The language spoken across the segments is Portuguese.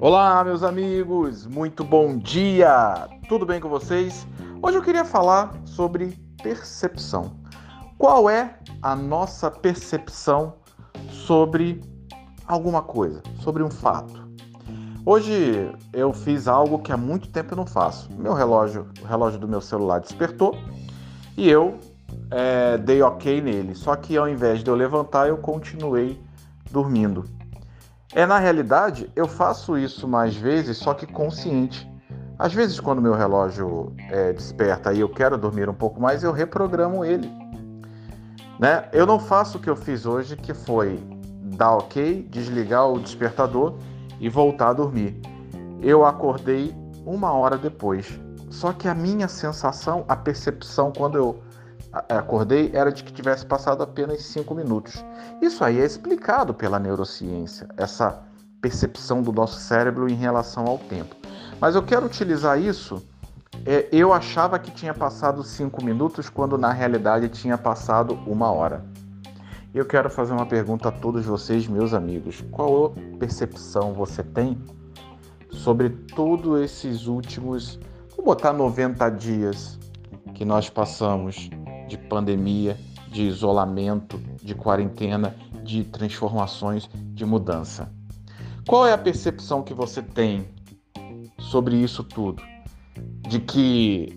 Olá, meus amigos, muito bom dia! Tudo bem com vocês? Hoje eu queria falar sobre percepção. Qual é a nossa percepção sobre alguma coisa, sobre um fato? Hoje eu fiz algo que há muito tempo eu não faço. Meu relógio, o relógio do meu celular despertou e eu é, dei ok nele. Só que ao invés de eu levantar, eu continuei dormindo. É na realidade, eu faço isso mais vezes, só que consciente. Às vezes, quando meu relógio é, desperta e eu quero dormir um pouco mais, eu reprogramo ele. Né? Eu não faço o que eu fiz hoje, que foi dar ok, desligar o despertador e voltar a dormir. Eu acordei uma hora depois. Só que a minha sensação, a percepção quando eu acordei era de que tivesse passado apenas cinco minutos. Isso aí é explicado pela neurociência, essa percepção do nosso cérebro em relação ao tempo. Mas eu quero utilizar isso. É, eu achava que tinha passado cinco minutos quando na realidade tinha passado uma hora. Eu quero fazer uma pergunta a todos vocês, meus amigos. Qual percepção você tem sobre todos esses últimos, vou botar 90 dias que nós passamos de pandemia, de isolamento, de quarentena, de transformações, de mudança. Qual é a percepção que você tem sobre isso tudo? De que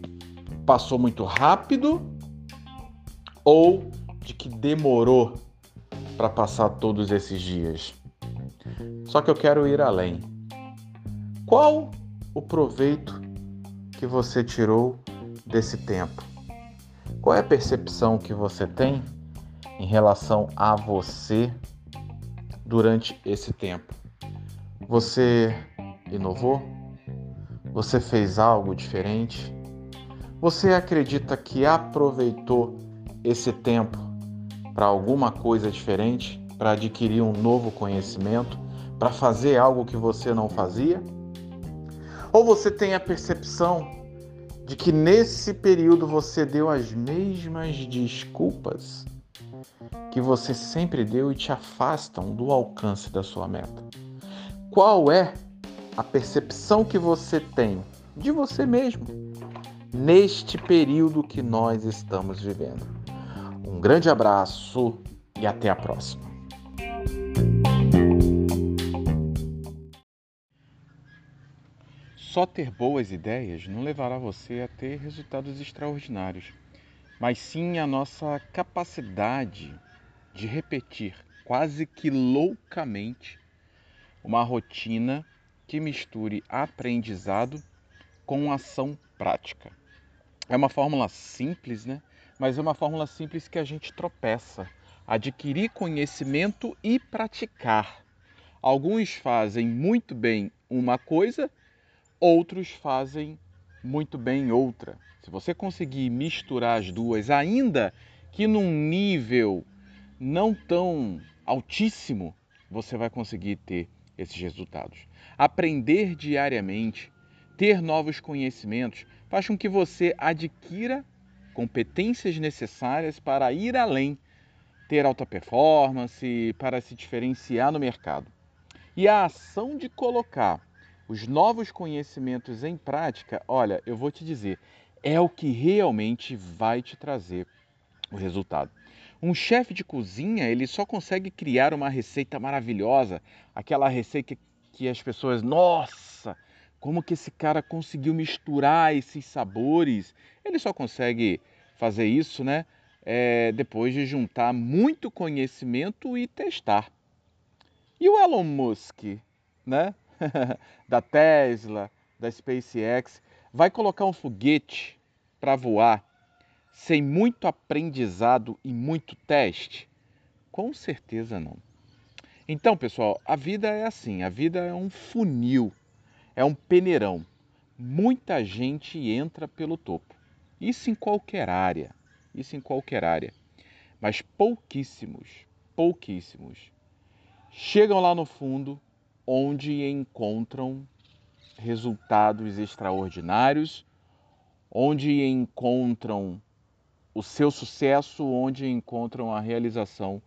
passou muito rápido ou de que demorou para passar todos esses dias? Só que eu quero ir além. Qual o proveito que você tirou desse tempo? Qual é a percepção que você tem em relação a você durante esse tempo? Você inovou? Você fez algo diferente? Você acredita que aproveitou esse tempo para alguma coisa diferente, para adquirir um novo conhecimento, para fazer algo que você não fazia? Ou você tem a percepção de que nesse período você deu as mesmas desculpas que você sempre deu e te afastam do alcance da sua meta? Qual é a percepção que você tem de você mesmo neste período que nós estamos vivendo? Um grande abraço e até a próxima. Só ter boas ideias não levará você a ter resultados extraordinários, mas sim a nossa capacidade de repetir quase que loucamente uma rotina que misture aprendizado com ação prática. É uma fórmula simples, né? Mas é uma fórmula simples que a gente tropeça. Adquirir conhecimento e praticar. Alguns fazem muito bem uma coisa outros fazem muito bem outra. Se você conseguir misturar as duas, ainda que num nível não tão altíssimo, você vai conseguir ter esses resultados. Aprender diariamente, ter novos conhecimentos, faz com que você adquira competências necessárias para ir além, ter alta performance, para se diferenciar no mercado. E a ação de colocar os novos conhecimentos em prática, olha, eu vou te dizer, é o que realmente vai te trazer o resultado. Um chefe de cozinha, ele só consegue criar uma receita maravilhosa, aquela receita que as pessoas, nossa, como que esse cara conseguiu misturar esses sabores? Ele só consegue fazer isso, né? É, depois de juntar muito conhecimento e testar. E o Elon Musk, né? da Tesla, da SpaceX, vai colocar um foguete para voar sem muito aprendizado e muito teste? Com certeza não. Então, pessoal, a vida é assim, a vida é um funil, é um peneirão. Muita gente entra pelo topo. Isso em qualquer área, isso em qualquer área. Mas pouquíssimos, pouquíssimos chegam lá no fundo onde encontram resultados extraordinários, onde encontram o seu sucesso, onde encontram a realização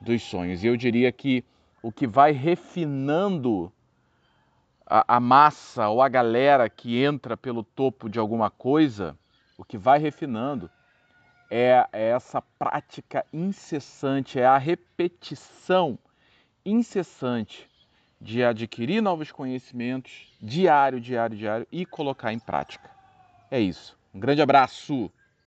dos sonhos. E eu diria que o que vai refinando a, a, massa ou a galera que entra pelo topo de alguma coisa, o que vai refinando é, é essa prática incessante, é a repetição incessante de adquirir novos conhecimentos diário, diário, diário e colocar em prática. É isso. Um grande abraço!